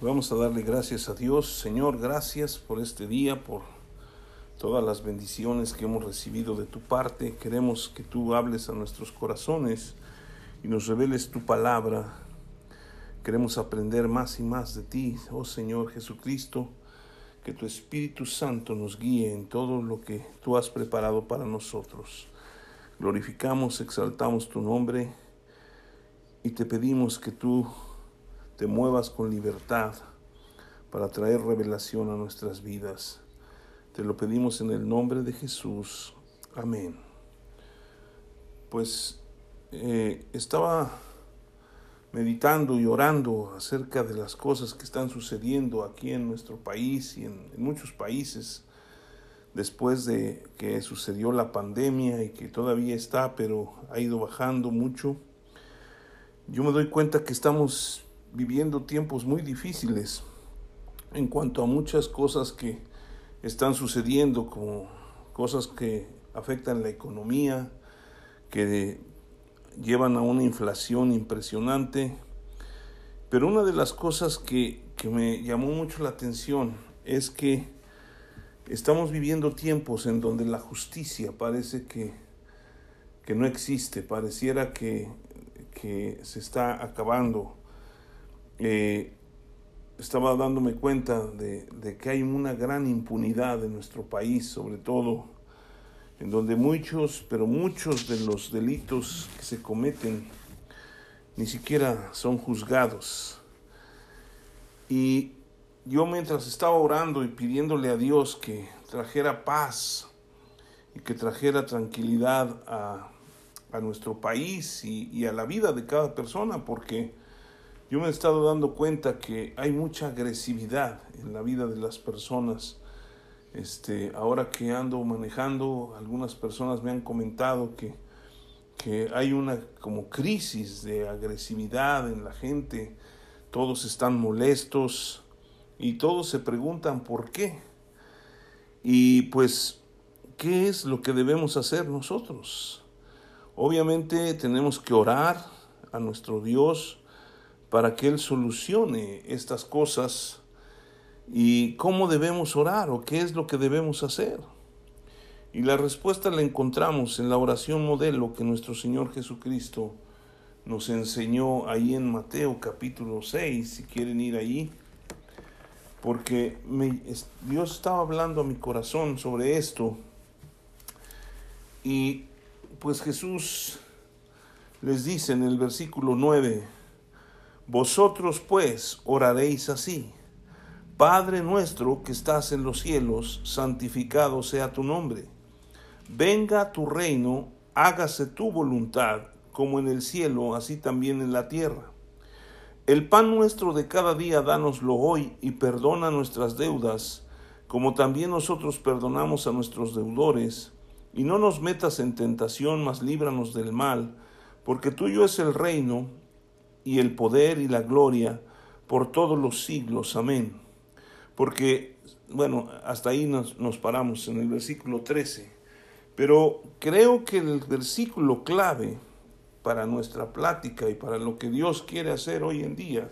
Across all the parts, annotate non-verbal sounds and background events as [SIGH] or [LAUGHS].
Vamos a darle gracias a Dios. Señor, gracias por este día, por todas las bendiciones que hemos recibido de tu parte. Queremos que tú hables a nuestros corazones y nos reveles tu palabra. Queremos aprender más y más de ti, oh Señor Jesucristo. Que tu Espíritu Santo nos guíe en todo lo que tú has preparado para nosotros. Glorificamos, exaltamos tu nombre y te pedimos que tú te muevas con libertad para traer revelación a nuestras vidas. Te lo pedimos en el nombre de Jesús. Amén. Pues eh, estaba meditando y orando acerca de las cosas que están sucediendo aquí en nuestro país y en, en muchos países después de que sucedió la pandemia y que todavía está, pero ha ido bajando mucho. Yo me doy cuenta que estamos viviendo tiempos muy difíciles en cuanto a muchas cosas que están sucediendo, como cosas que afectan la economía, que llevan a una inflación impresionante. Pero una de las cosas que, que me llamó mucho la atención es que estamos viviendo tiempos en donde la justicia parece que, que no existe, pareciera que, que se está acabando eh, estaba dándome cuenta de, que hay una gran impunidad en nuestro país, sobre todo, en donde muchos, pero muchos de los delitos que se cometen ni siquiera son juzgados. Y yo mientras estaba orando y pidiéndole a Dios que trajera paz y que trajera tranquilidad a, nuestro país y a la vida de cada persona, porque yo me he estado dando cuenta que hay mucha agresividad en la vida de las personas. Este, ahora que ando manejando, algunas personas me han comentado que, que hay una como crisis de agresividad en la gente. Todos están molestos y todos se preguntan por qué. Y pues, ¿qué es lo que debemos hacer nosotros? Obviamente tenemos que orar a nuestro Dios, para que Él solucione estas cosas y cómo debemos orar o qué es lo que debemos hacer. Y la respuesta la encontramos en la oración modelo que nuestro Señor Jesucristo nos enseñó ahí en Mateo capítulo 6, si quieren ir ahí, porque Dios estaba hablando a mi corazón sobre esto y pues Jesús les dice en el versículo 9, vosotros pues oraréis así. Padre nuestro que estás en los cielos, santificado sea tu nombre. Venga tu reino, hágase tu voluntad, como en el cielo, así también en la tierra. El pan nuestro de cada día dánoslo hoy y perdona nuestras deudas, como también nosotros perdonamos a nuestros deudores, y no nos metas en tentación, mas líbranos del mal, porque tuyo es el reino, y el poder y la gloria por todos los siglos. Amén. Porque, bueno, hasta ahí nos, nos paramos en el versículo 13. Pero creo que el versículo clave para nuestra plática y para lo que Dios quiere hacer hoy en día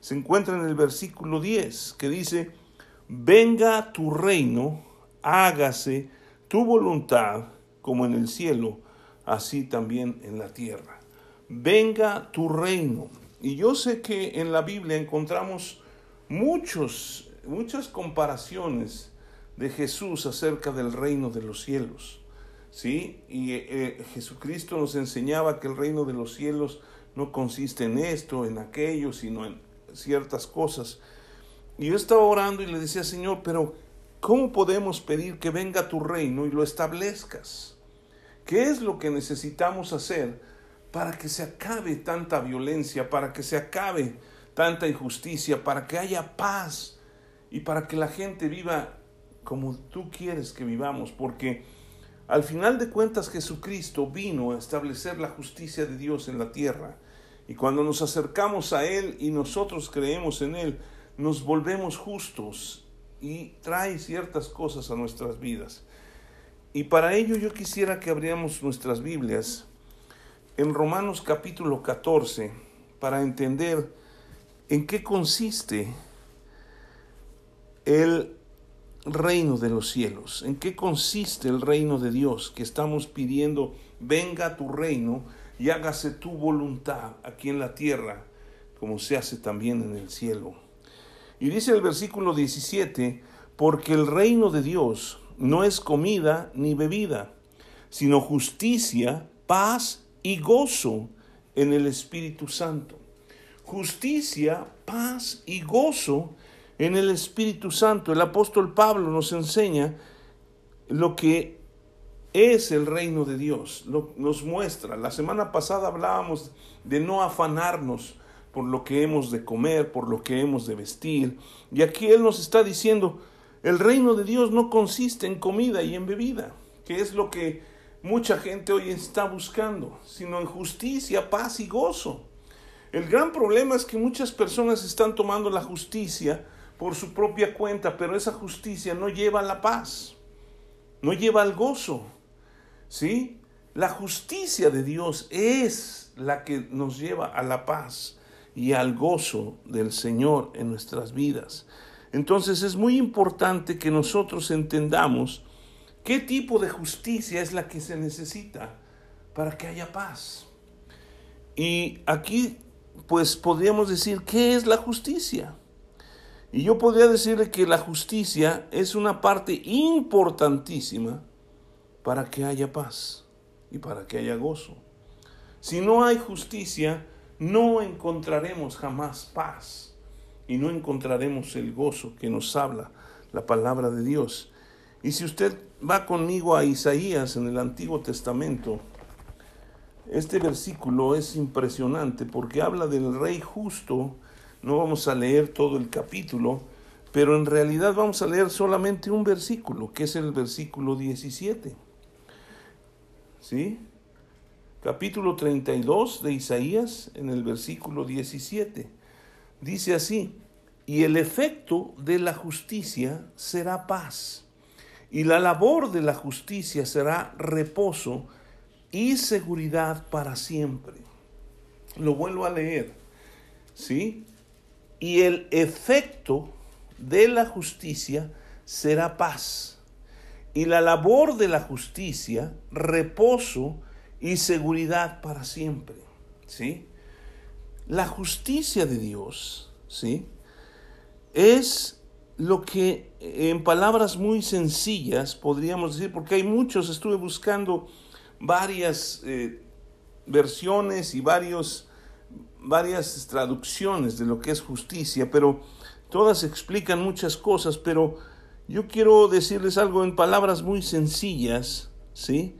se encuentra en el versículo 10, que dice, venga tu reino, hágase tu voluntad como en el cielo, así también en la tierra venga tu reino. Y yo sé que en la Biblia encontramos muchos, muchas comparaciones de Jesús acerca del reino de los cielos. ¿Sí? Y eh, eh, Jesucristo nos enseñaba que el reino de los cielos no consiste en esto, en aquello, sino en ciertas cosas. Y yo estaba orando y le decía, Señor, pero ¿cómo podemos pedir que venga tu reino y lo establezcas? ¿Qué es lo que necesitamos hacer para que se acabe tanta violencia, para que se acabe tanta injusticia, para que haya paz y para que la gente viva como tú quieres que vivamos, porque al final de cuentas Jesucristo vino a establecer la justicia de Dios en la tierra. Y cuando nos acercamos a Él y nosotros creemos en Él, nos volvemos justos y trae ciertas cosas a nuestras vidas. Y para ello yo quisiera que abriéramos nuestras Biblias en Romanos capítulo 14 para entender en qué consiste el reino de los cielos? ¿En qué consiste el reino de Dios que estamos pidiendo? Venga tu reino y hágase tu voluntad aquí en la tierra como se hace también en el cielo. Y dice el versículo 17, porque el reino de Dios no es comida ni bebida, sino justicia, paz y gozo en el Espíritu Santo. Justicia, paz y gozo en el Espíritu Santo. El apóstol Pablo nos enseña lo que es el reino de Dios, lo, nos muestra. La semana pasada hablábamos de no afanarnos por lo que hemos de comer, por lo que hemos de vestir. Y aquí Él nos está diciendo, el reino de Dios no consiste en comida y en bebida, que es lo que mucha gente hoy está buscando, sino en justicia, paz y gozo. El gran problema es que muchas personas están tomando la justicia por su propia cuenta, pero esa justicia no lleva a la paz, no lleva al gozo. ¿Sí? La justicia de Dios es la que nos lleva a la paz y al gozo del Señor en nuestras vidas. Entonces es muy importante que nosotros entendamos qué tipo de justicia es la que se necesita para que haya paz. Y aquí pues podríamos decir, ¿qué es la justicia? Y yo podría decirle que la justicia es una parte importantísima para que haya paz y para que haya gozo. Si no hay justicia, no encontraremos jamás paz y no encontraremos el gozo que nos habla la palabra de Dios. Y si usted va conmigo a Isaías en el Antiguo Testamento, este versículo es impresionante porque habla del rey justo. No vamos a leer todo el capítulo, pero en realidad vamos a leer solamente un versículo, que es el versículo 17. ¿Sí? Capítulo 32 de Isaías, en el versículo 17. Dice así, y el efecto de la justicia será paz, y la labor de la justicia será reposo y seguridad para siempre. Lo vuelvo a leer, ¿sí? Y el efecto de la justicia será paz, y la labor de la justicia reposo y seguridad para siempre, ¿sí? La justicia de Dios, ¿sí? Es lo que en palabras muy sencillas podríamos decir, porque hay muchos, estuve buscando varias eh, versiones y varios, varias traducciones de lo que es justicia, pero todas explican muchas cosas, pero yo quiero decirles algo en palabras muy sencillas, ¿sí?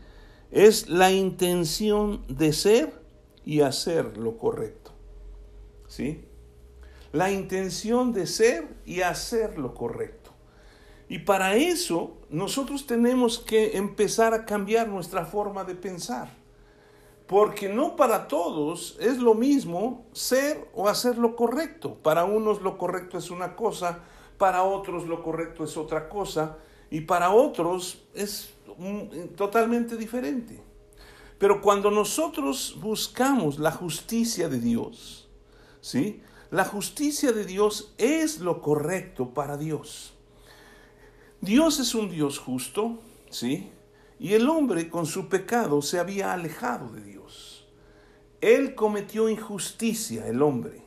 Es la intención de ser y hacer lo correcto, ¿sí? La intención de ser y hacer lo correcto. Y para eso nosotros tenemos que empezar a cambiar nuestra forma de pensar. Porque no para todos es lo mismo ser o hacer lo correcto. Para unos lo correcto es una cosa, para otros lo correcto es otra cosa y para otros es totalmente diferente. Pero cuando nosotros buscamos la justicia de Dios, ¿sí? La justicia de Dios es lo correcto para Dios. Dios es un Dios justo, ¿sí? Y el hombre con su pecado se había alejado de Dios. Él cometió injusticia, el hombre.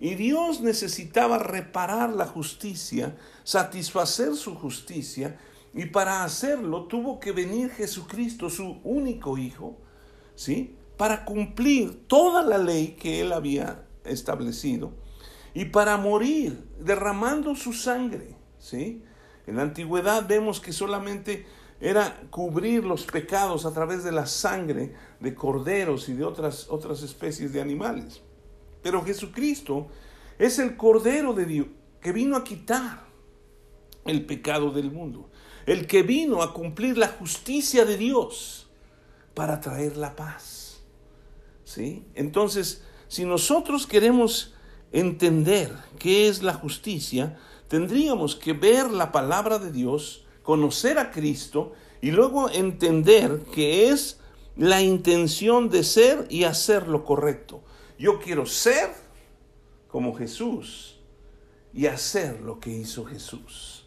Y Dios necesitaba reparar la justicia, satisfacer su justicia, y para hacerlo tuvo que venir Jesucristo, su único Hijo, ¿sí? Para cumplir toda la ley que él había establecido y para morir derramando su sangre, ¿sí? En la antigüedad vemos que solamente era cubrir los pecados a través de la sangre de corderos y de otras, otras especies de animales. Pero Jesucristo es el Cordero de Dios que vino a quitar el pecado del mundo, el que vino a cumplir la justicia de Dios para traer la paz. ¿Sí? Entonces, si nosotros queremos entender qué es la justicia, tendríamos que ver la palabra de Dios, conocer a Cristo y luego entender que es la intención de ser y hacer lo correcto. Yo quiero ser como Jesús y hacer lo que hizo Jesús.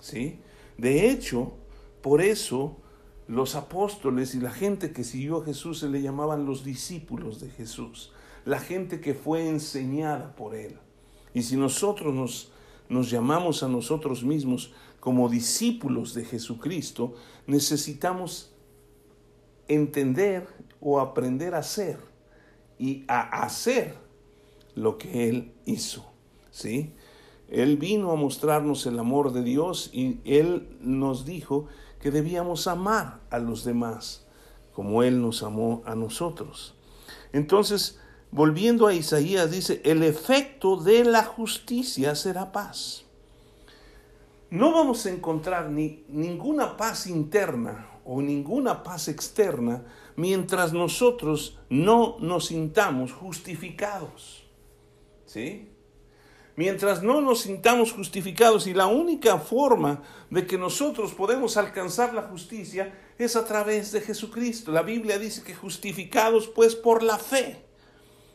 ¿Sí? De hecho, por eso los apóstoles y la gente que siguió a Jesús se le llamaban los discípulos de Jesús, la gente que fue enseñada por él. Y si nosotros nos, nos llamamos a nosotros mismos como discípulos de Jesucristo, necesitamos entender o aprender a hacer y a hacer lo que Él hizo. ¿sí? Él vino a mostrarnos el amor de Dios y Él nos dijo que debíamos amar a los demás como Él nos amó a nosotros. Entonces, volviendo a Isaías, dice, el efecto de la justicia será paz. No vamos a encontrar ni ninguna paz interna o ninguna paz externa mientras nosotros no nos sintamos justificados. ¿Sí? Mientras no nos sintamos justificados y la única forma de que nosotros podemos alcanzar la justicia es a través de Jesucristo. La Biblia dice que justificados pues por la fe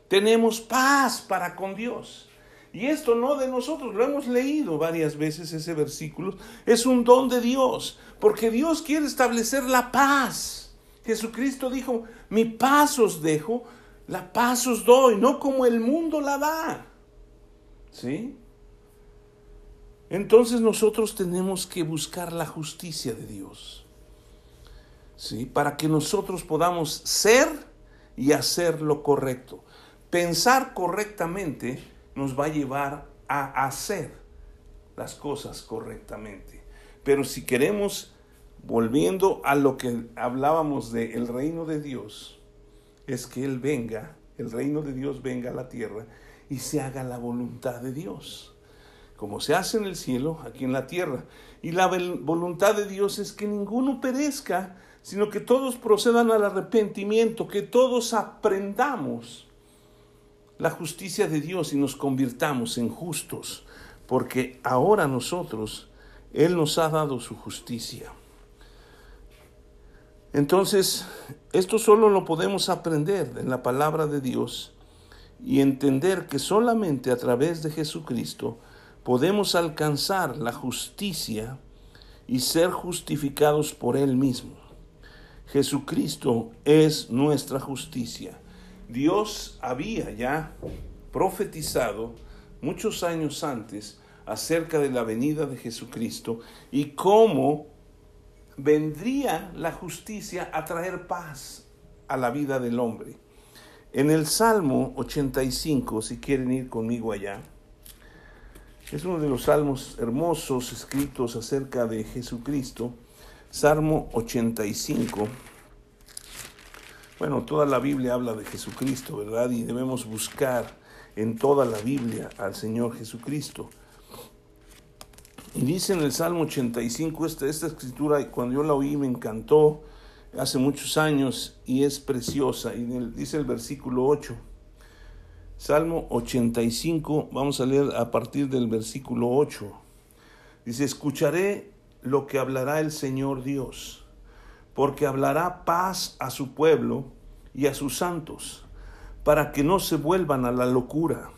tenemos paz para con Dios. Y esto no de nosotros, lo hemos leído varias veces ese versículo, es un don de Dios, porque Dios quiere establecer la paz. Jesucristo dijo, mi paz os dejo, la paz os doy, no como el mundo la da. ¿Sí? Entonces nosotros tenemos que buscar la justicia de Dios. ¿Sí? Para que nosotros podamos ser y hacer lo correcto. Pensar correctamente nos va a llevar a hacer las cosas correctamente. Pero si queremos, volviendo a lo que hablábamos del el reino de Dios, es que Él venga, el reino de Dios venga a la tierra y se haga la voluntad de Dios, como se hace en el cielo, aquí en la tierra. Y la voluntad de Dios es que ninguno perezca, sino que todos procedan al arrepentimiento, que todos aprendamos la justicia de Dios y nos convirtamos en justos, porque ahora nosotros, Él nos ha dado su justicia. Entonces, esto solo lo podemos aprender en la palabra de Dios y entender que solamente a través de Jesucristo podemos alcanzar la justicia y ser justificados por Él mismo. Jesucristo es nuestra justicia. Dios había ya profetizado muchos años antes acerca de la venida de Jesucristo y cómo vendría la justicia a traer paz a la vida del hombre. En el Salmo 85, si quieren ir conmigo allá, es uno de los salmos hermosos escritos acerca de Jesucristo, Salmo 85. Bueno, toda la Biblia habla de Jesucristo, ¿verdad? Y debemos buscar en toda la Biblia al Señor Jesucristo. Y dice en el Salmo 85, esta, esta escritura, cuando yo la oí me encantó hace muchos años y es preciosa. Y dice el versículo 8, Salmo 85, vamos a leer a partir del versículo 8. Dice, escucharé lo que hablará el Señor Dios porque hablará paz a su pueblo y a sus santos, para que no se vuelvan a la locura.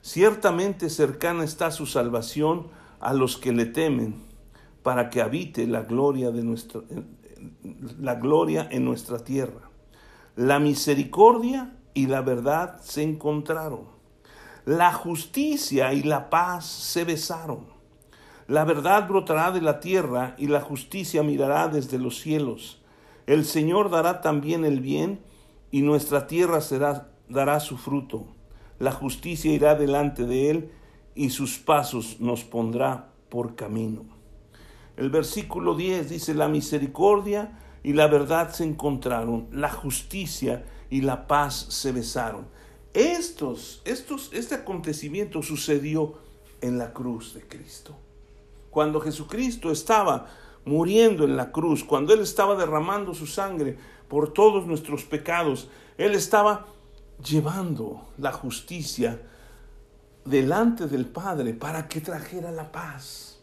Ciertamente cercana está su salvación a los que le temen, para que habite la gloria de nuestra la gloria en nuestra tierra. La misericordia y la verdad se encontraron. La justicia y la paz se besaron. La verdad brotará de la tierra y la justicia mirará desde los cielos. El Señor dará también el bien y nuestra tierra será, dará su fruto. La justicia irá delante de él y sus pasos nos pondrá por camino. El versículo 10 dice, la misericordia y la verdad se encontraron, la justicia y la paz se besaron. Estos, estos, este acontecimiento sucedió en la cruz de Cristo cuando Jesucristo estaba muriendo en la cruz, cuando Él estaba derramando su sangre por todos nuestros pecados, Él estaba llevando la justicia delante del Padre para que trajera la paz.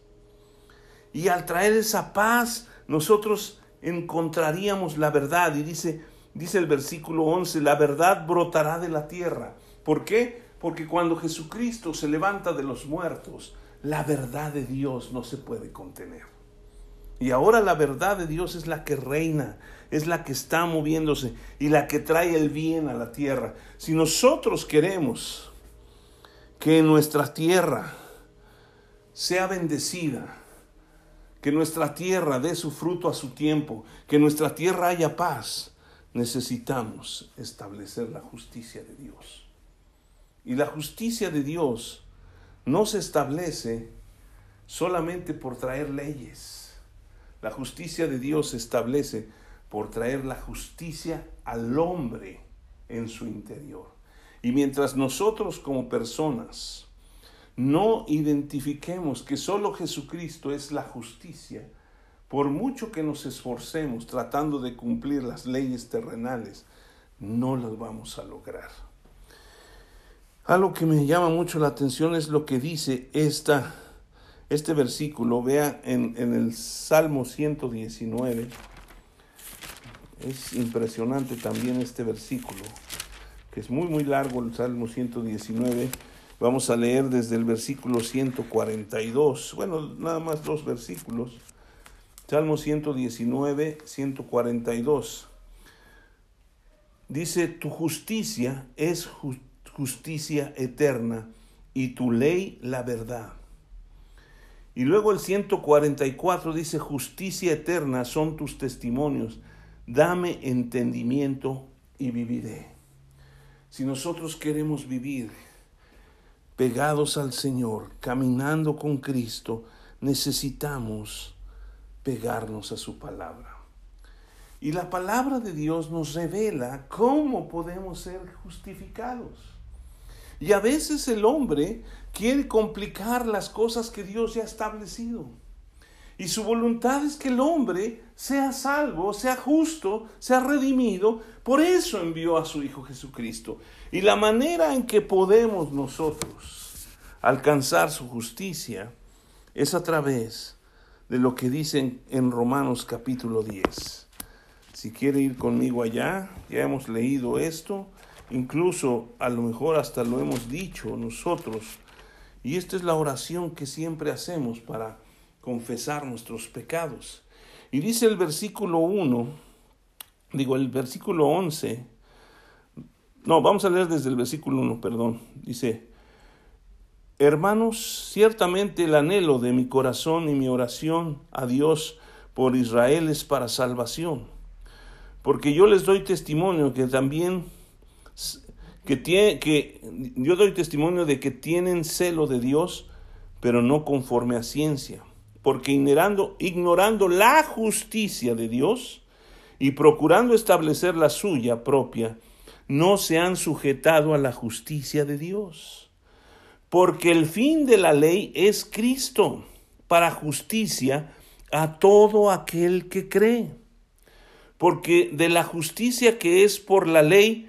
Y al traer esa paz, nosotros encontraríamos la verdad. Y dice, dice el versículo 11, la verdad brotará de la tierra. ¿Por qué? Porque cuando Jesucristo se levanta de los muertos, la verdad de Dios no se puede contener. Y ahora la verdad de Dios es la que reina, es la que está moviéndose y la que trae el bien a la tierra. Si nosotros queremos que nuestra tierra sea bendecida, que nuestra tierra dé su fruto a su tiempo, que nuestra tierra haya paz, necesitamos establecer la justicia de Dios. Y la justicia de Dios no se establece solamente por traer leyes. La justicia de Dios se establece por traer la justicia al hombre en su interior. Y mientras nosotros como personas no identifiquemos que solo Jesucristo es la justicia, por mucho que nos esforcemos tratando de cumplir las leyes terrenales, no las vamos a lograr. Algo que me llama mucho la atención es lo que dice esta, este versículo. Vea en, en el Salmo 119. Es impresionante también este versículo, que es muy, muy largo el Salmo 119. Vamos a leer desde el versículo 142. Bueno, nada más dos versículos. Salmo 119, 142. Dice, tu justicia es justicia eterna y tu ley la verdad. Y luego el 144 dice, justicia eterna son tus testimonios dame entendimiento y viviré. Si nosotros queremos vivir pegados al Señor, caminando con Cristo, necesitamos pegarnos a su palabra. Y la palabra de Dios nos revela cómo podemos ser justificados. Y a veces el hombre quiere complicar las cosas que Dios ya ha establecido. Y su voluntad es que el hombre sea salvo, sea justo, sea redimido. Por eso envió a su Hijo Jesucristo. Y la manera en que podemos nosotros alcanzar su justicia es a través de lo que dicen en Romanos capítulo 10. Si quiere ir conmigo allá, ya hemos leído esto, incluso a lo mejor hasta lo hemos dicho nosotros. Y esta es la oración que siempre hacemos para confesar nuestros pecados. Y dice el versículo 1, digo el versículo 11, no, vamos a leer desde el versículo 1, perdón. Dice, hermanos, ciertamente el anhelo de mi corazón y mi oración a Dios por Israel es para salvación, porque yo les doy testimonio que también que, tiene, que yo doy testimonio de que tienen celo de Dios, pero no conforme a ciencia porque ignorando, ignorando la justicia de Dios y procurando establecer la suya propia, no se han sujetado a la justicia de Dios. Porque el fin de la ley es Cristo, para justicia a todo aquel que cree. Porque de la justicia que es por la ley,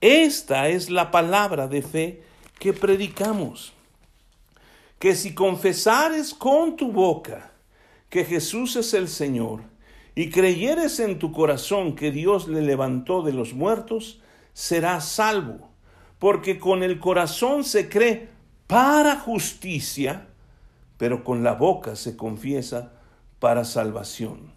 Esta es la palabra de fe que predicamos que si confesares con tu boca que Jesús es el Señor y creyeres en tu corazón que Dios le levantó de los muertos, serás salvo, porque con el corazón se cree para justicia, pero con la boca se confiesa para salvación.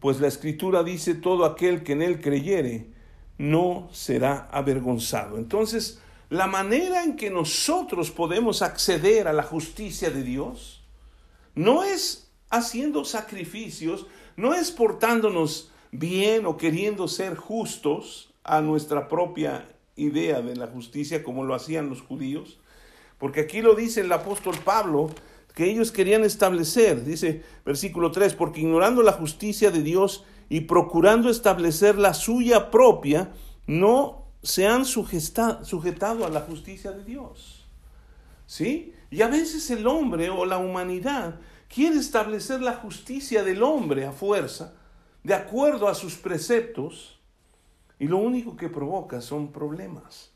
Pues la escritura dice, todo aquel que en él creyere no será avergonzado. Entonces, la manera en que nosotros podemos acceder a la justicia de Dios no es haciendo sacrificios, no es portándonos bien o queriendo ser justos a nuestra propia idea de la justicia como lo hacían los judíos, porque aquí lo dice el apóstol Pablo, que ellos querían establecer, dice versículo 3, porque ignorando la justicia de Dios y procurando establecer la suya propia, no se han sujetado a la justicia de Dios. ¿Sí? Y a veces el hombre o la humanidad quiere establecer la justicia del hombre a fuerza, de acuerdo a sus preceptos, y lo único que provoca son problemas.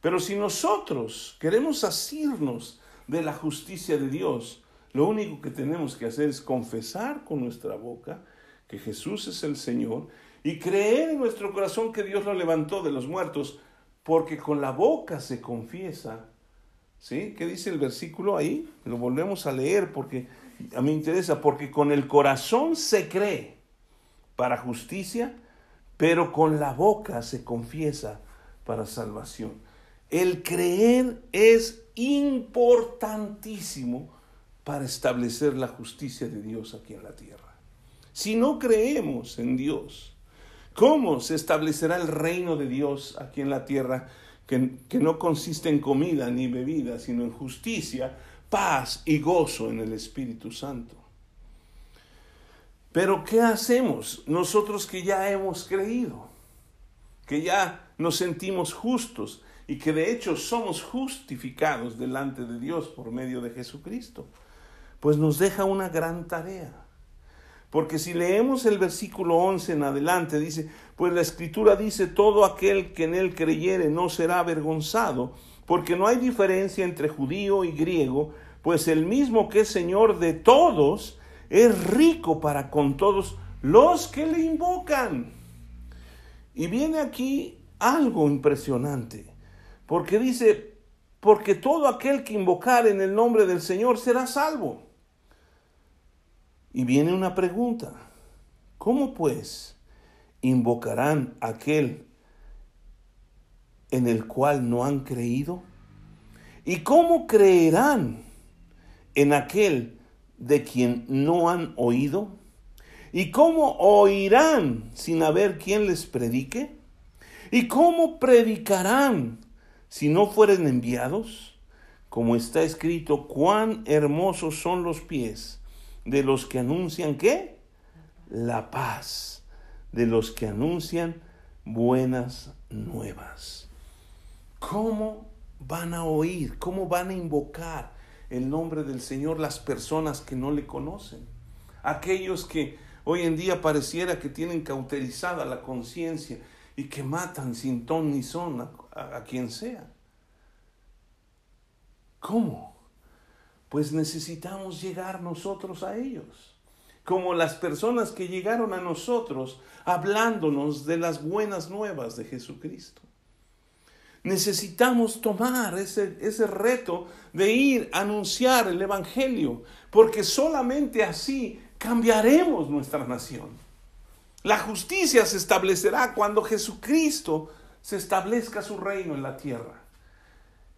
Pero si nosotros queremos asirnos de la justicia de Dios, lo único que tenemos que hacer es confesar con nuestra boca que Jesús es el Señor y creer en nuestro corazón que Dios lo levantó de los muertos, porque con la boca se confiesa. ¿Sí? ¿Qué dice el versículo ahí? Lo volvemos a leer porque a mí me interesa, porque con el corazón se cree para justicia, pero con la boca se confiesa para salvación. El creer es importantísimo para establecer la justicia de Dios aquí en la tierra. Si no creemos en Dios, ¿cómo se establecerá el reino de Dios aquí en la tierra que, que no consiste en comida ni bebida, sino en justicia, paz y gozo en el Espíritu Santo? Pero ¿qué hacemos nosotros que ya hemos creído? Que ya nos sentimos justos y que de hecho somos justificados delante de Dios por medio de Jesucristo. Pues nos deja una gran tarea. Porque si leemos el versículo 11 en adelante, dice, pues la escritura dice, todo aquel que en él creyere no será avergonzado, porque no hay diferencia entre judío y griego, pues el mismo que es Señor de todos, es rico para con todos los que le invocan. Y viene aquí algo impresionante, porque dice, porque todo aquel que invocar en el nombre del Señor será salvo. Y viene una pregunta. ¿Cómo pues invocarán aquel en el cual no han creído? ¿Y cómo creerán en aquel de quien no han oído? ¿Y cómo oirán sin haber quien les predique? ¿Y cómo predicarán si no fueren enviados? Como está escrito, cuán hermosos son los pies de los que anuncian qué? La paz, de los que anuncian buenas nuevas. ¿Cómo van a oír? ¿Cómo van a invocar el nombre del Señor las personas que no le conocen? Aquellos que hoy en día pareciera que tienen cauterizada la conciencia y que matan sin ton ni son a, a quien sea. ¿Cómo? Pues necesitamos llegar nosotros a ellos. Como las personas que llegaron a nosotros hablándonos de las buenas nuevas de Jesucristo. Necesitamos tomar ese, ese reto de ir a anunciar el Evangelio, porque solamente así cambiaremos nuestra nación. La justicia se establecerá cuando Jesucristo se establezca su reino en la tierra.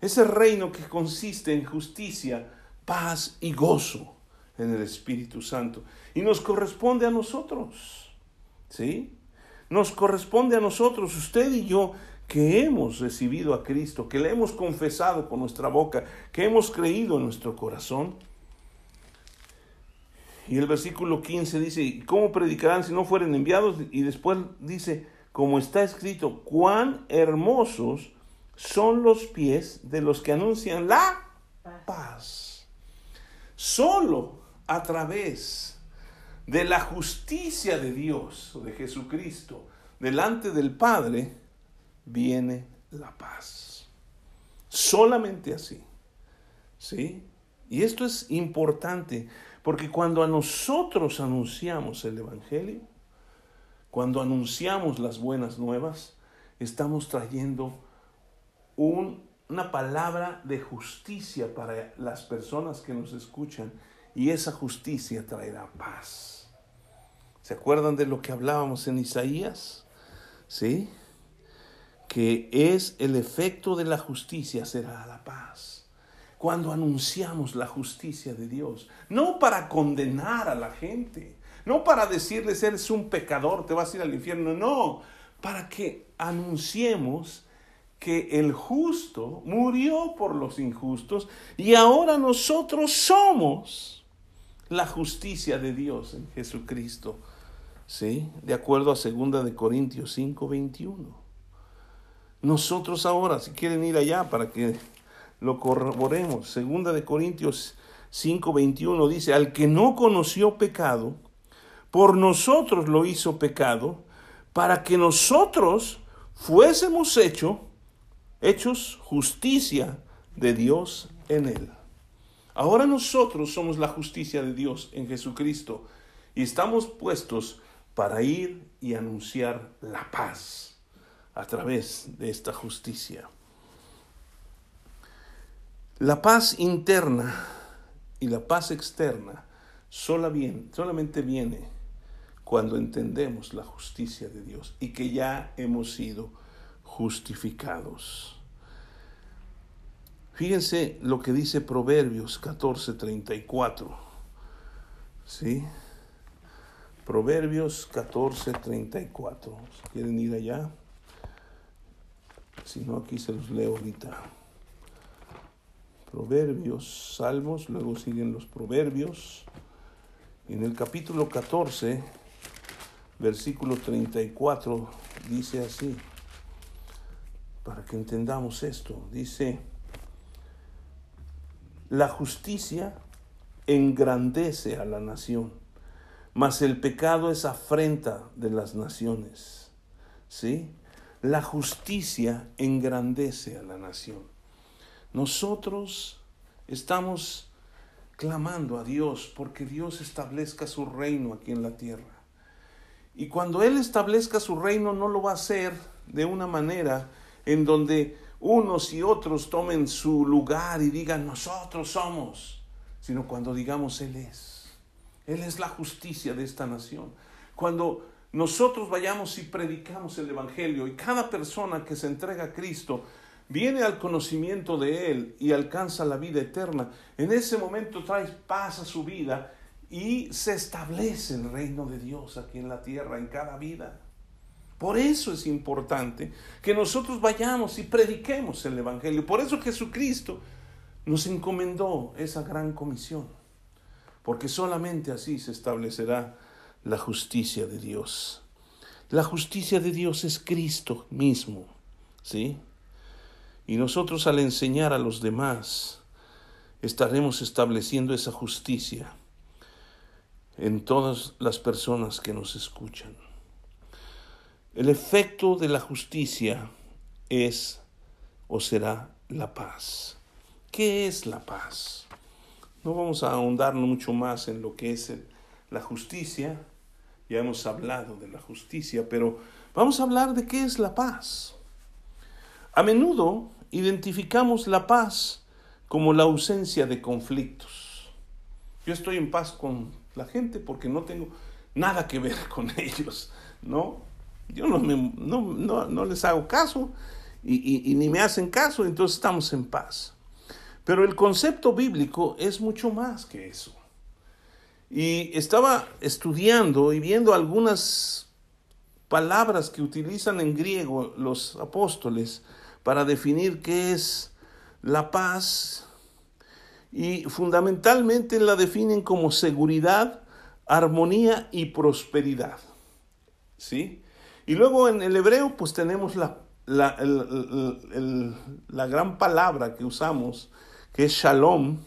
Ese reino que consiste en justicia, paz y gozo en el Espíritu Santo. Y nos corresponde a nosotros, ¿sí? Nos corresponde a nosotros, usted y yo, que hemos recibido a Cristo, que le hemos confesado con nuestra boca, que hemos creído en nuestro corazón. Y el versículo 15 dice, ¿cómo predicarán si no fueren enviados? Y después dice, como está escrito, cuán hermosos son los pies de los que anuncian la paz. Solo a través de la justicia de Dios, de Jesucristo, delante del Padre, viene la paz. Solamente así. ¿Sí? Y esto es importante, porque cuando a nosotros anunciamos el Evangelio, cuando anunciamos las buenas nuevas, estamos trayendo un una palabra de justicia para las personas que nos escuchan y esa justicia traerá paz. ¿Se acuerdan de lo que hablábamos en Isaías? ¿Sí? Que es el efecto de la justicia será la paz. Cuando anunciamos la justicia de Dios, no para condenar a la gente, no para decirles eres un pecador, te vas a ir al infierno, no, para que anunciemos que el justo murió por los injustos y ahora nosotros somos la justicia de Dios en Jesucristo. ¿Sí? De acuerdo a 2 de Corintios 5, 21. Nosotros ahora, si quieren ir allá para que lo corroboremos. Segunda de Corintios 5:21 dice, al que no conoció pecado, por nosotros lo hizo pecado, para que nosotros fuésemos hecho, hechos justicia de Dios en él. Ahora nosotros somos la justicia de Dios en Jesucristo y estamos puestos para ir y anunciar la paz a través de esta justicia. La paz interna y la paz externa solamente viene cuando entendemos la justicia de Dios y que ya hemos sido justificados. Fíjense lo que dice Proverbios 14:34. ¿Sí? Proverbios 14:34. ¿Quieren ir allá? Si no, aquí se los leo ahorita. Proverbios, Salmos, luego siguen los Proverbios. En el capítulo 14, versículo 34, dice así, para que entendamos esto, dice, la justicia engrandece a la nación, mas el pecado es afrenta de las naciones. ¿Sí? La justicia engrandece a la nación. Nosotros estamos clamando a Dios porque Dios establezca su reino aquí en la tierra. Y cuando Él establezca su reino no lo va a hacer de una manera en donde unos y otros tomen su lugar y digan nosotros somos, sino cuando digamos Él es. Él es la justicia de esta nación. Cuando nosotros vayamos y predicamos el Evangelio y cada persona que se entrega a Cristo viene al conocimiento de Él y alcanza la vida eterna, en ese momento trae paz a su vida y se establece el reino de Dios aquí en la tierra, en cada vida. Por eso es importante que nosotros vayamos y prediquemos el Evangelio. Por eso Jesucristo nos encomendó esa gran comisión. Porque solamente así se establecerá la justicia de Dios. La justicia de Dios es Cristo mismo. ¿Sí? Y nosotros al enseñar a los demás estaremos estableciendo esa justicia en todas las personas que nos escuchan. El efecto de la justicia es o será la paz. ¿Qué es la paz? No vamos a ahondar mucho más en lo que es la justicia. Ya hemos hablado de la justicia, pero vamos a hablar de qué es la paz. A menudo identificamos la paz como la ausencia de conflictos. Yo estoy en paz con la gente porque no tengo nada que ver [LAUGHS] con ellos, ¿no? Yo no, no, les hago caso y, ni me hacen caso, entonces estamos en paz. Pero el concepto bíblico es mucho más que eso. Y estaba estudiando y viendo algunas palabras que utilizan en griego los apóstoles para definir qué es la paz y fundamentalmente la definen como seguridad, armonía y prosperidad. ¿Sí? Y luego en el hebreo pues tenemos la, la, la gran palabra que usamos, que es shalom,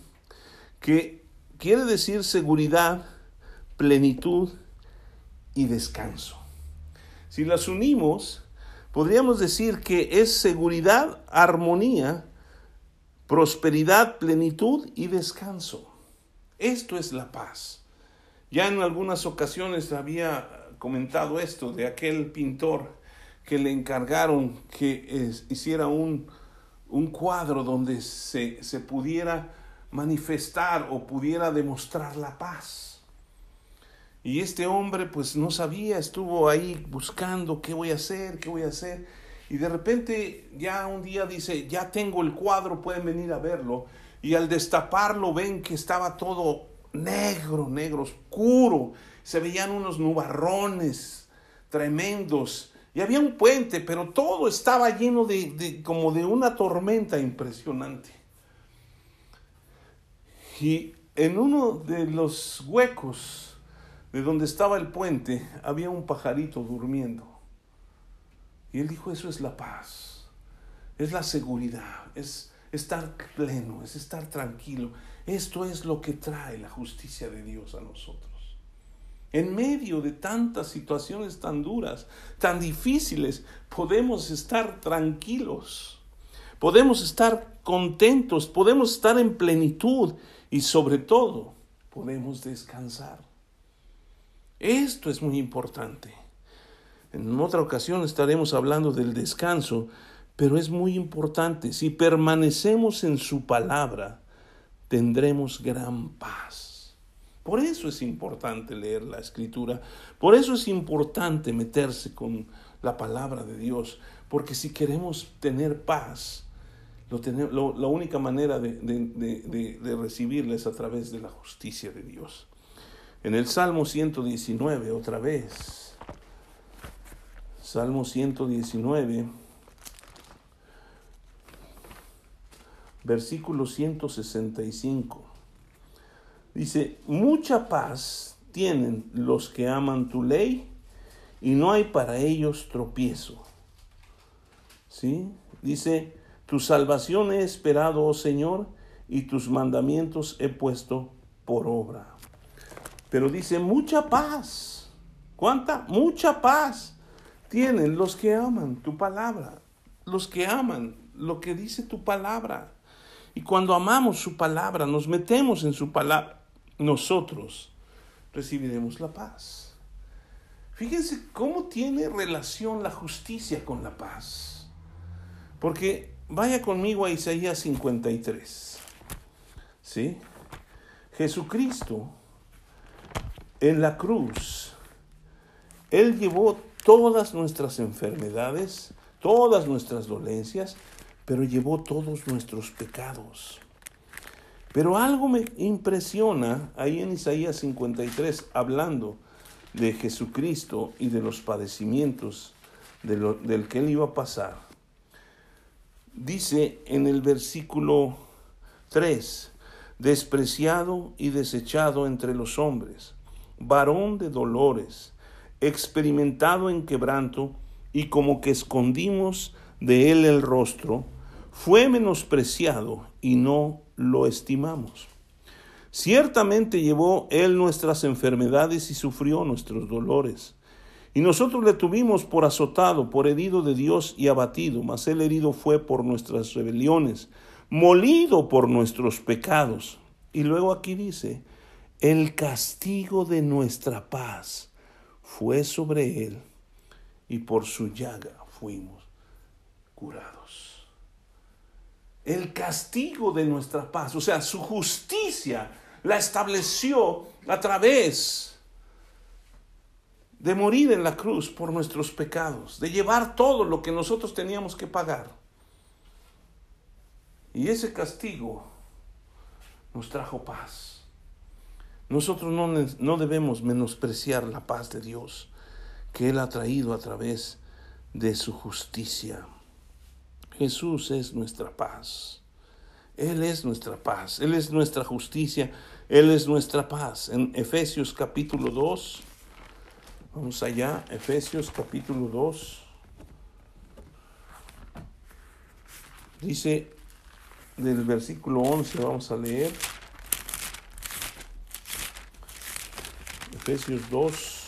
que quiere decir seguridad, plenitud y descanso. Si las unimos, podríamos decir que es seguridad, armonía, prosperidad, plenitud y descanso. Esto es la paz. Ya en algunas ocasiones había comentado esto de aquel pintor que le encargaron que hiciera un, un cuadro donde se, se pudiera manifestar o pudiera demostrar la paz. Y este hombre pues no sabía, estuvo ahí buscando qué voy a hacer, qué voy a hacer. Y de repente ya un día dice, ya tengo el cuadro, pueden venir a verlo. Y al destaparlo ven que estaba todo negro, negro, oscuro se veían unos nubarrones tremendos y había un puente, pero todo estaba lleno de, como de una tormenta impresionante. Y en uno de los huecos de donde estaba el puente había un pajarito durmiendo. Y él dijo, eso es la paz, es la seguridad, es, estar pleno, es estar tranquilo. Esto es lo que trae la justicia de Dios a nosotros. En medio de tantas situaciones tan duras, tan difíciles, podemos estar tranquilos, podemos estar contentos, podemos estar en plenitud y sobre todo podemos descansar. Esto es muy importante. En otra ocasión estaremos hablando del descanso, pero es muy importante. Si permanecemos en su palabra, tendremos gran paz. Por eso es importante leer la escritura, por eso es importante meterse con la palabra de Dios, porque si queremos tener paz, lo, la única manera de, de, de recibirla es a través de la justicia de Dios. En el Salmo 119, otra vez, Salmo 119, versículo 165. Dice, mucha paz tienen los que aman tu ley y no hay para ellos tropiezo. ¿Sí? Dice, tu salvación he esperado, oh Señor, y tus mandamientos he puesto por obra. Pero dice, mucha paz. ¿Cuánta? Mucha paz tienen los que aman tu palabra, los que aman lo que dice tu palabra. Y cuando amamos su palabra, nos metemos en su palabra, nosotros recibiremos la paz. Fíjense cómo tiene relación la justicia con la paz. Porque vaya conmigo a Isaías 53. ¿Sí? Jesucristo en la cruz, Él llevó todas nuestras enfermedades, todas nuestras dolencias, pero llevó todos nuestros pecados. Pero algo me impresiona ahí en Isaías 53, hablando de Jesucristo y de los padecimientos del que él iba a pasar. Dice en el versículo 3, despreciado y desechado entre los hombres, varón de dolores, experimentado en quebranto, y como que escondimos de él el rostro, fue menospreciado y no lo estimamos. Ciertamente llevó él nuestras enfermedades y sufrió nuestros dolores. Y nosotros le tuvimos por azotado, por herido de Dios y abatido, mas él herido fue por nuestras rebeliones, molido por nuestros pecados. Y luego aquí dice, el castigo de nuestra paz fue sobre él y por su llaga fuimos curados. El castigo de nuestra paz, o sea, su justicia la estableció a través de morir en la cruz por nuestros pecados, de llevar todo lo que nosotros teníamos que pagar. Y ese castigo nos trajo paz. Nosotros no, no debemos menospreciar la paz de Dios que Él ha traído a través de su justicia. Jesús es nuestra paz. Él es nuestra paz. Él es nuestra justicia. Él es nuestra paz. En Efesios capítulo 2, vamos allá, Efesios capítulo 2, dice del versículo 11, vamos a leer. Efesios 2,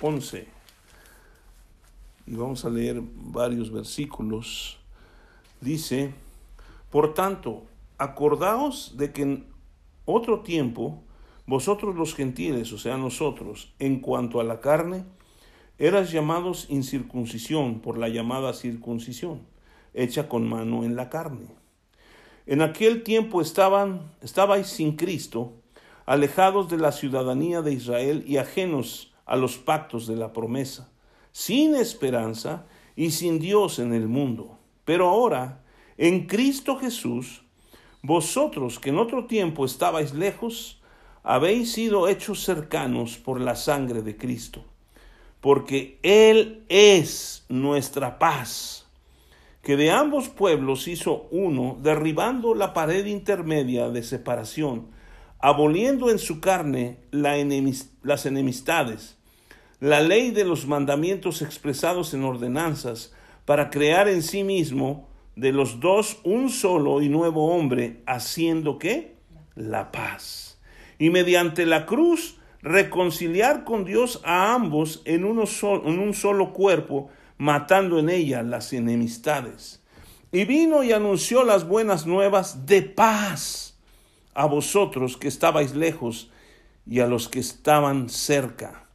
11. Y vamos a leer varios versículos. Dice, por tanto, acordaos de que en otro tiempo, vosotros los gentiles, o sea, nosotros, en cuanto a la carne, eras llamados incircuncisión por la llamada circuncisión, hecha con mano en la carne. En aquel tiempo estaban, estabais sin Cristo, alejados de la ciudadanía de Israel y ajenos a los pactos de la promesa, sin esperanza y sin Dios en el mundo. Pero ahora, en Cristo Jesús, vosotros que en otro tiempo estabais lejos, habéis sido hechos cercanos por la sangre de Cristo, porque Él es nuestra paz, que de ambos pueblos hizo uno, derribando la pared intermedia de separación, aboliendo en su carne las enemistades, la ley de los mandamientos expresados en ordenanzas, para crear en sí mismo de los dos un solo y nuevo hombre, haciendo qué? La paz. Y mediante la cruz reconciliar con Dios a ambos en, uno en un solo cuerpo, matando en ella las enemistades. Y vino y anunció las buenas nuevas de paz a vosotros que estabais lejos y a los que estaban cerca,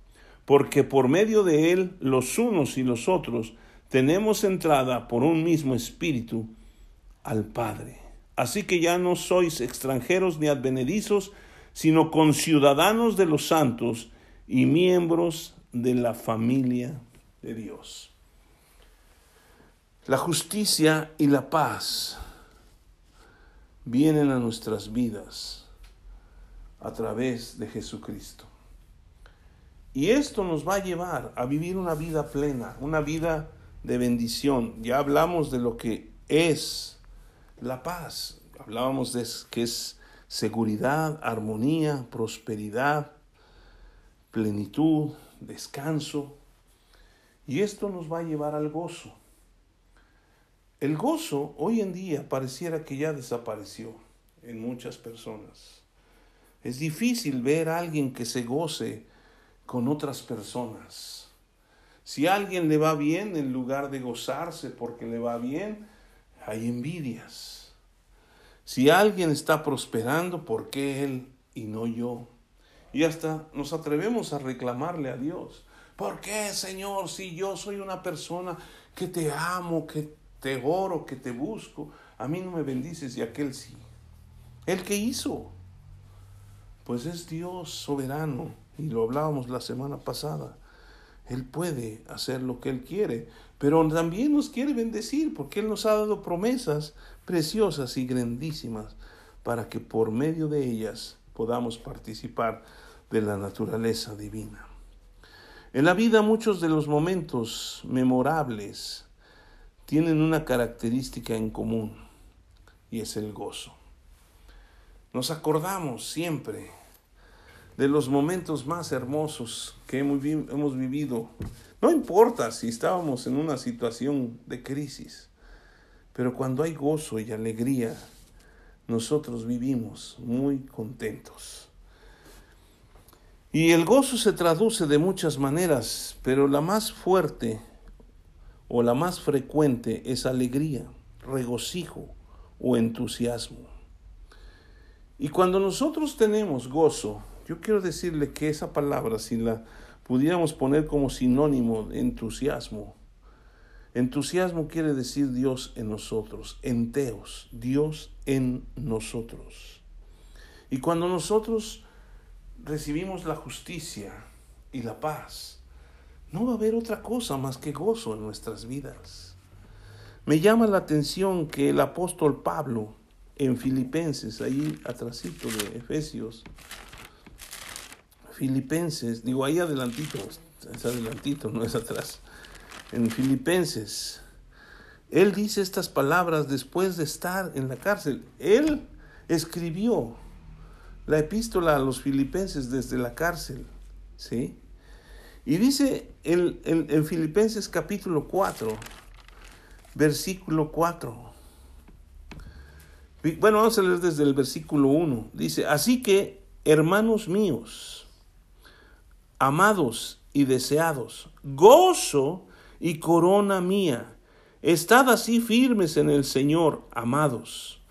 porque por medio de él los unos y los otros tenemos entrada por un mismo espíritu al Padre. Así que ya no sois extranjeros ni advenedizos, sino conciudadanos de los santos y miembros de la familia de Dios. La justicia y la paz vienen a nuestras vidas a través de Jesucristo. Y esto nos va a llevar a vivir una vida plena, una vida de bendición. Ya hablamos de lo que es la paz. Hablábamos de que es seguridad, armonía, prosperidad, plenitud, descanso. Y esto nos va a llevar al gozo. El gozo hoy en día pareciera que ya desapareció en muchas personas. Es difícil ver a alguien que se goce con otras personas. Si a alguien le va bien, en lugar de gozarse porque le va bien, hay envidias. Si alguien está prosperando, ¿por qué él y no yo? Y hasta nos atrevemos a reclamarle a Dios. ¿Por qué, Señor, si yo soy una persona que te amo, que te oro, que te busco, a mí no me bendices y aquel sí? ¿El que hizo? Pues es Dios soberano y lo hablábamos la semana pasada. Él puede hacer lo que Él quiere, pero también nos quiere bendecir porque Él nos ha dado promesas preciosas y grandísimas para que por medio de ellas podamos participar de la naturaleza divina. En la vida muchos de los momentos memorables tienen una característica en común y es el gozo. Nos acordamos siempre de los momentos más hermosos que hemos vivido. No importa si estábamos en una situación de crisis, pero cuando hay gozo y alegría, nosotros vivimos muy contentos. Y el gozo se traduce de muchas maneras, pero la más fuerte o la más frecuente es alegría, regocijo o entusiasmo. Y cuando nosotros tenemos gozo, yo quiero decirle que esa palabra, si la pudiéramos poner como sinónimo entusiasmo, entusiasmo quiere decir Dios en nosotros, enteos, Dios en nosotros. Y cuando nosotros recibimos la justicia y la paz, no va a haber otra cosa más que gozo en nuestras vidas. Me llama la atención que el apóstol Pablo en Filipenses, ahí atrásito de Efesios, Filipenses, digo ahí adelantito, es adelantito, no es atrás. En Filipenses, él dice estas palabras después de estar en la cárcel. Él escribió la epístola a los filipenses desde la cárcel, ¿sí? Y dice en, en Filipenses capítulo 4, versículo 4. Bueno, vamos a leer desde el versículo 1. Dice, así que, hermanos míos, amados y deseados, gozo y corona mía. Estad así firmes en el Señor, amados.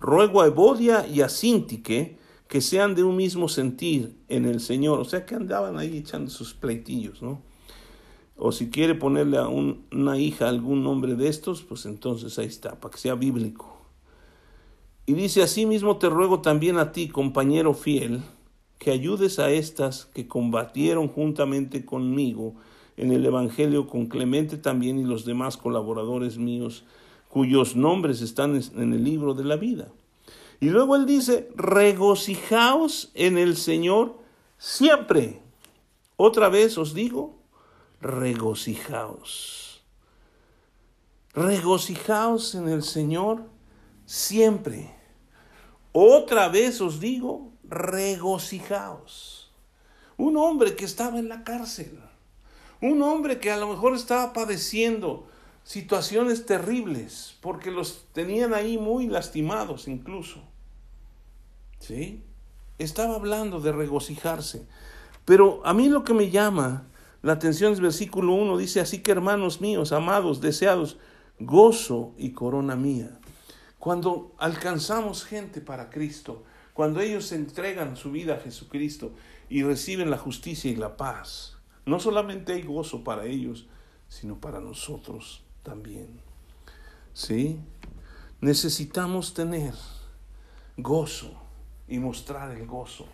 Ruego a Evodia y a Sintique que sean de un mismo sentir en el Señor. O sea que andaban ahí echando sus pleitillos, ¿no? O si quiere ponerle a una hija algún nombre de estos, pues entonces ahí está, para que sea bíblico. Y dice, asimismo te ruego también a ti, compañero fiel, que ayudes a estas que combatieron juntamente conmigo en el Evangelio con Clemente también y los demás colaboradores míos, cuyos nombres están en el libro de la vida. Y luego él dice, regocijaos en el Señor siempre. Otra vez os digo, regocijaos. Regocijaos en el Señor siempre. Otra vez os digo, regocijaos. Un hombre que estaba en la cárcel, un hombre que a lo mejor estaba padeciendo situaciones terribles, porque los tenían ahí muy lastimados incluso. ¿Sí? Estaba hablando de regocijarse. Pero a mí lo que me llama la atención es versículo 1, dice, así que hermanos míos, amados, deseados, gozo y corona mía. Cuando alcanzamos gente para Cristo, cuando ellos entregan su vida a Jesucristo y reciben la justicia y la paz, no solamente hay gozo para ellos, sino para nosotros también. ¿Sí? Necesitamos tener gozo y mostrar el gozo.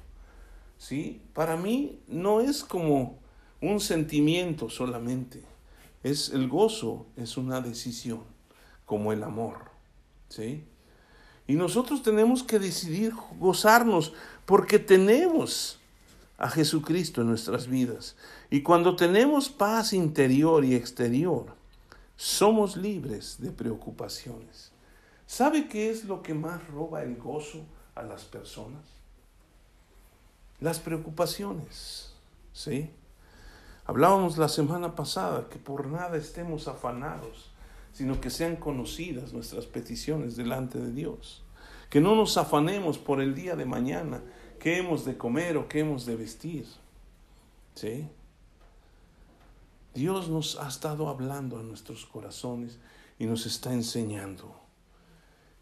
¿Sí? Para mí no es como un sentimiento solamente. Es el gozo, es una decisión, como el amor. ¿Sí? Y nosotros tenemos que decidir gozarnos porque tenemos a Jesucristo en nuestras vidas. Y cuando tenemos paz interior y exterior, somos libres de preocupaciones. ¿Sabe qué es lo que más roba el gozo a las personas? Las preocupaciones, ¿sí? Hablábamos la semana pasada que por nada estemos afanados, sino que sean conocidas nuestras peticiones delante de Dios. Que no nos afanemos por el día de mañana, qué hemos de comer o qué hemos de vestir. ¿Sí? Dios nos ha estado hablando a nuestros corazones y nos está enseñando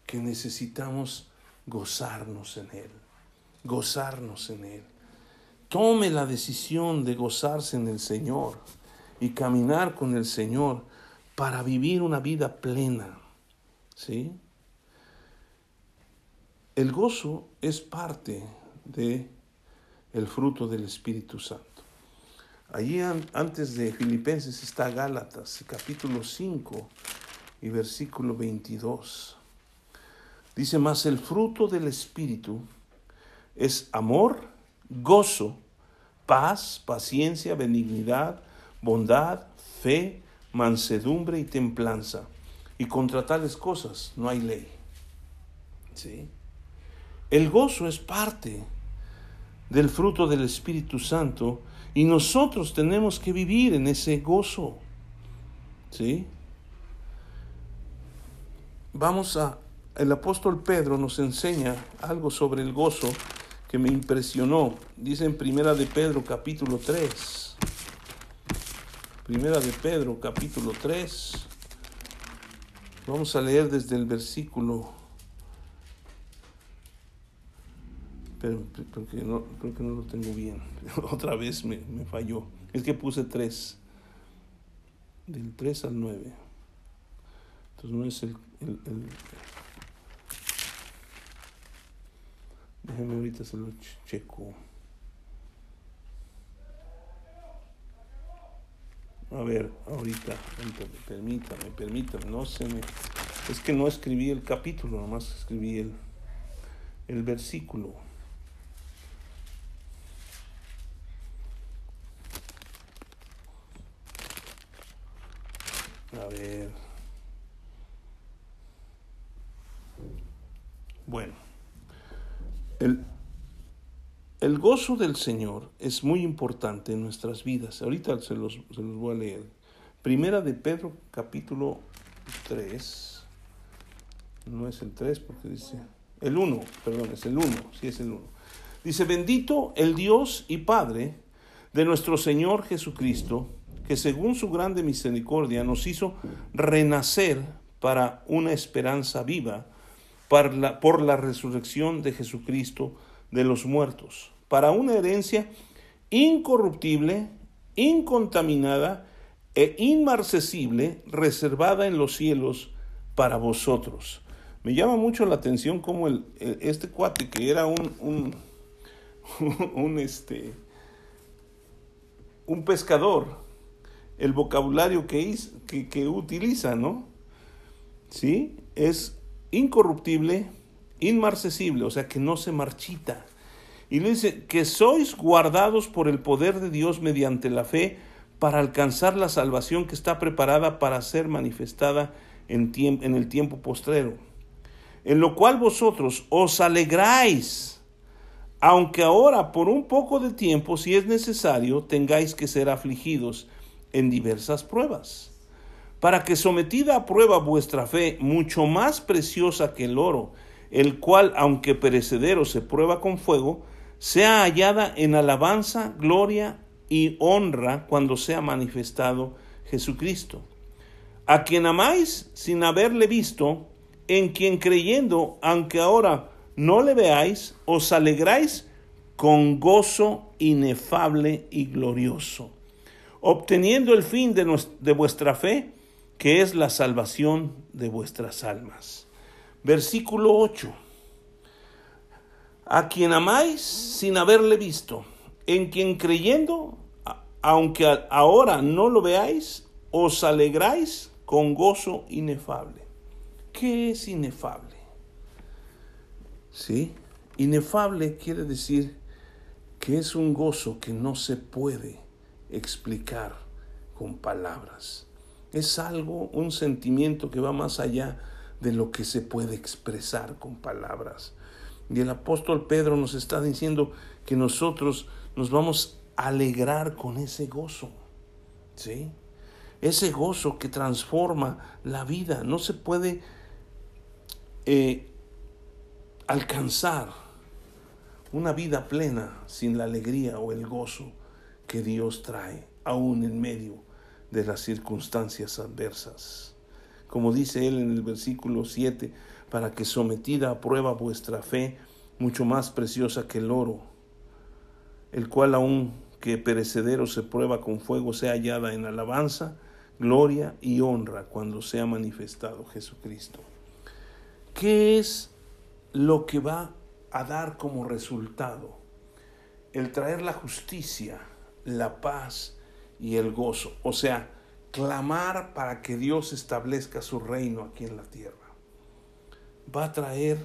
que necesitamos gozarnos en Él, gozarnos en Él. Tome la decisión de gozarse en el Señor y caminar con el Señor para vivir una vida plena. ¿Sí? El gozo es parte de el fruto del Espíritu Santo. Allí antes de Filipenses está Gálatas, capítulo 5 y versículo 22. Dice más, el fruto del Espíritu es amor, gozo, paz, paciencia, benignidad, bondad, fe, mansedumbre y templanza. Y contra tales cosas no hay ley. ¿Sí? El gozo es parte del fruto del Espíritu Santo y nosotros tenemos que vivir en ese gozo. ¿Sí? Vamos a el apóstol Pedro nos enseña algo sobre el gozo que me impresionó. Dice en Primera de Pedro capítulo 3. Primera de Pedro capítulo 3. Vamos a leer desde el versículo pero porque no, que no lo tengo bien. [LAUGHS] Otra vez me, falló. Es que puse 3. Del 3 al 9. Entonces no es el, el, el ahorita se lo checo. A ver, ahorita, permítame, permítame, no se me... Es que no escribí el capítulo, nomás escribí el, el versículo. A ver. Bueno. El, gozo del Señor es muy importante en nuestras vidas. Ahorita se los, voy a leer. Primera de Pedro, capítulo 3. No es el 3 porque dice... El 1, perdón, es el 1, sí es el 1. Dice, bendito el Dios y Padre de nuestro Señor Jesucristo, que según su grande misericordia nos hizo renacer para una esperanza viva por la resurrección de Jesucristo de los muertos, para una herencia incorruptible, incontaminada e inmarcesible, reservada en los cielos para vosotros. Me llama mucho la atención como el, este cuate que era un, un, [LAUGHS] un, este, un pescador, el vocabulario que, que, que utiliza, ¿no? ¿Sí? Es incorruptible, inmarcesible, o sea que no se marchita. Y le dice que sois guardados por el poder de Dios mediante la fe para alcanzar la salvación que está preparada para ser manifestada en, en el tiempo postrero. En lo cual vosotros os alegráis, aunque ahora por un poco de tiempo, si es necesario, tengáis que ser afligidos en diversas pruebas para que sometida a prueba vuestra fe, mucho más preciosa que el oro, el cual, aunque perecedero se prueba con fuego, sea hallada en alabanza, gloria y honra cuando sea manifestado Jesucristo, a quien amáis sin haberle visto, en quien creyendo, aunque ahora no le veáis, os alegráis con gozo inefable y glorioso, obteniendo el fin de, de vuestra fe, que es la salvación de vuestras almas. Versículo 8. A quien amáis sin haberle visto, en quien creyendo, aunque ahora no lo veáis, os alegráis con gozo inefable. ¿Qué es inefable? ¿Sí? Inefable quiere decir que es un gozo que no se puede explicar con palabras. Es algo, un sentimiento que va más allá de lo que se puede expresar con palabras. Y el apóstol Pedro nos está diciendo que nosotros nos vamos a alegrar con ese gozo. ¿Sí? Ese gozo que transforma la vida. No se puede eh, alcanzar una vida plena sin la alegría o el gozo que Dios trae, aún en medio de las circunstancias adversas. Como dice él en el versículo 7, para que sometida a prueba vuestra fe, mucho más preciosa que el oro, el cual aun que perecedero se prueba con fuego, sea hallada en alabanza, gloria y honra cuando sea manifestado Jesucristo. ¿Qué es lo que va a dar como resultado? El traer la justicia, la paz y el gozo. O sea, clamar para que Dios establezca su reino aquí en la tierra. Va a traer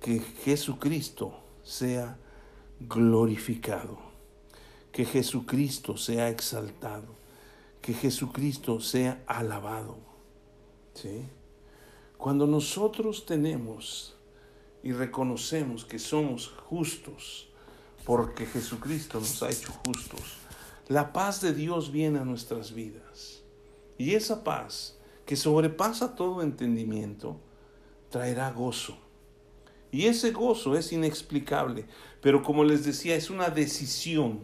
que Jesucristo sea glorificado, que Jesucristo sea exaltado, que Jesucristo sea alabado. ¿Sí? Cuando nosotros tenemos y reconocemos que somos justos, porque Jesucristo nos ha hecho justos, la paz de Dios viene a nuestras vidas. Y esa paz, que sobrepasa todo entendimiento, traerá gozo. Y ese gozo es inexplicable, pero como les decía, es una decisión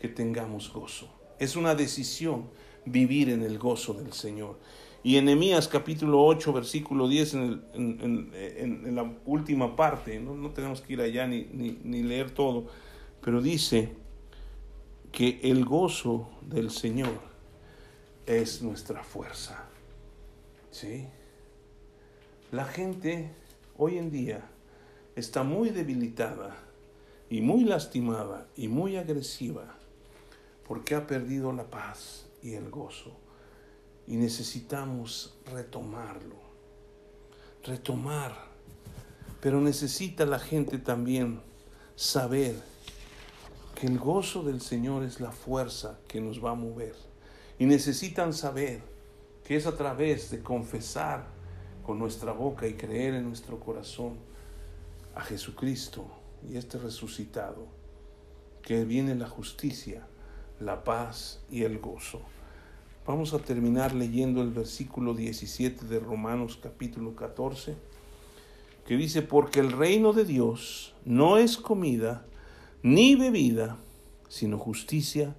que tengamos gozo. Es una decisión vivir en el gozo del Señor. Y en Nehemías capítulo 8, versículo 10, en, la última parte, no, tenemos que ir allá ni, ni leer todo, pero dice, que el gozo del Señor es nuestra fuerza. ¿Sí? La gente hoy en día está muy debilitada y muy lastimada y muy agresiva porque ha perdido la paz y el gozo. Y necesitamos retomarlo. Retomar. Pero necesita la gente también saber que el gozo del Señor es la fuerza que nos va a mover. Y necesitan saber que es a través de confesar con nuestra boca y creer en nuestro corazón a Jesucristo y este resucitado, que viene la justicia, la paz y el gozo. Vamos a terminar leyendo el versículo 17 de Romanos capítulo 14, que dice, porque el reino de Dios no es comida, ni bebida, sino justicia,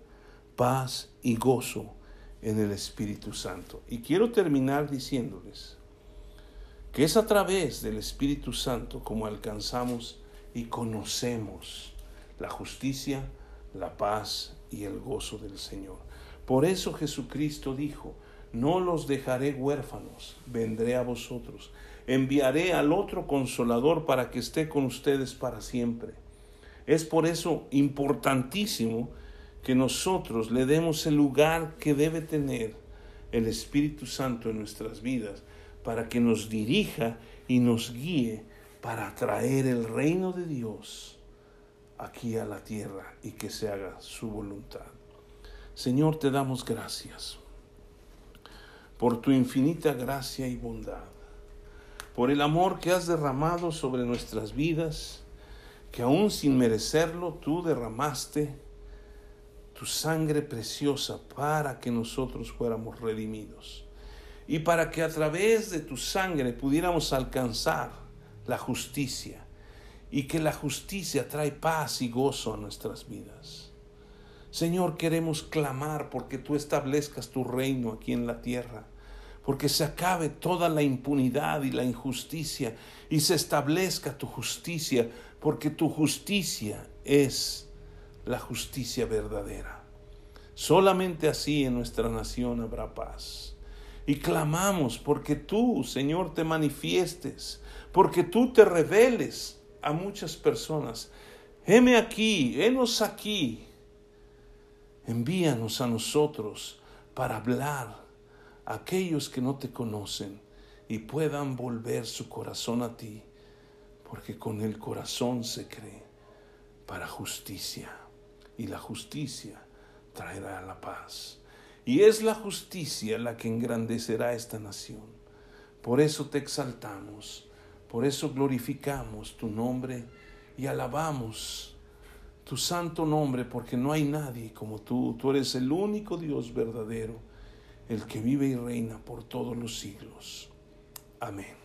paz y gozo en el Espíritu Santo. Y quiero terminar diciéndoles que es a través del Espíritu Santo como alcanzamos y conocemos la justicia, la paz y el gozo del Señor. Por eso Jesucristo dijo, no los dejaré huérfanos, vendré a vosotros, enviaré al otro consolador para que esté con ustedes para siempre es por eso importantísimo que nosotros le demos el lugar que debe tener el Espíritu Santo en nuestras vidas para que nos dirija y nos guíe para traer el reino de Dios aquí a la tierra y que se haga su voluntad. Señor, te damos gracias por tu infinita gracia y bondad, por el amor que has derramado sobre nuestras vidas, que aún sin merecerlo tú derramaste tu sangre preciosa para que nosotros fuéramos redimidos. y para que a través de tu sangre pudiéramos alcanzar la justicia y que la justicia trae paz y gozo a nuestras vidas. Señor, queremos clamar porque tú establezcas tu reino aquí en la tierra, porque se acabe toda la impunidad y la injusticia y se establezca tu justicia, porque tu justicia es la justicia verdadera. Solamente así en nuestra nación habrá paz. Y clamamos porque tú, Señor, te manifiestes, porque tú te reveles a muchas personas. Heme aquí, henos aquí. Envíanos a nosotros para hablar a aquellos que no te conocen y puedan volver su corazón a ti, porque con el corazón se cree para justicia y la justicia traerá la paz. Y es la justicia la que engrandecerá esta nación. Por eso te exaltamos por eso glorificamos tu nombre y alabamos tu santo nombre, porque no hay nadie como tú. Tú eres el único Dios verdadero, el que vive y reina por todos los siglos. Amén.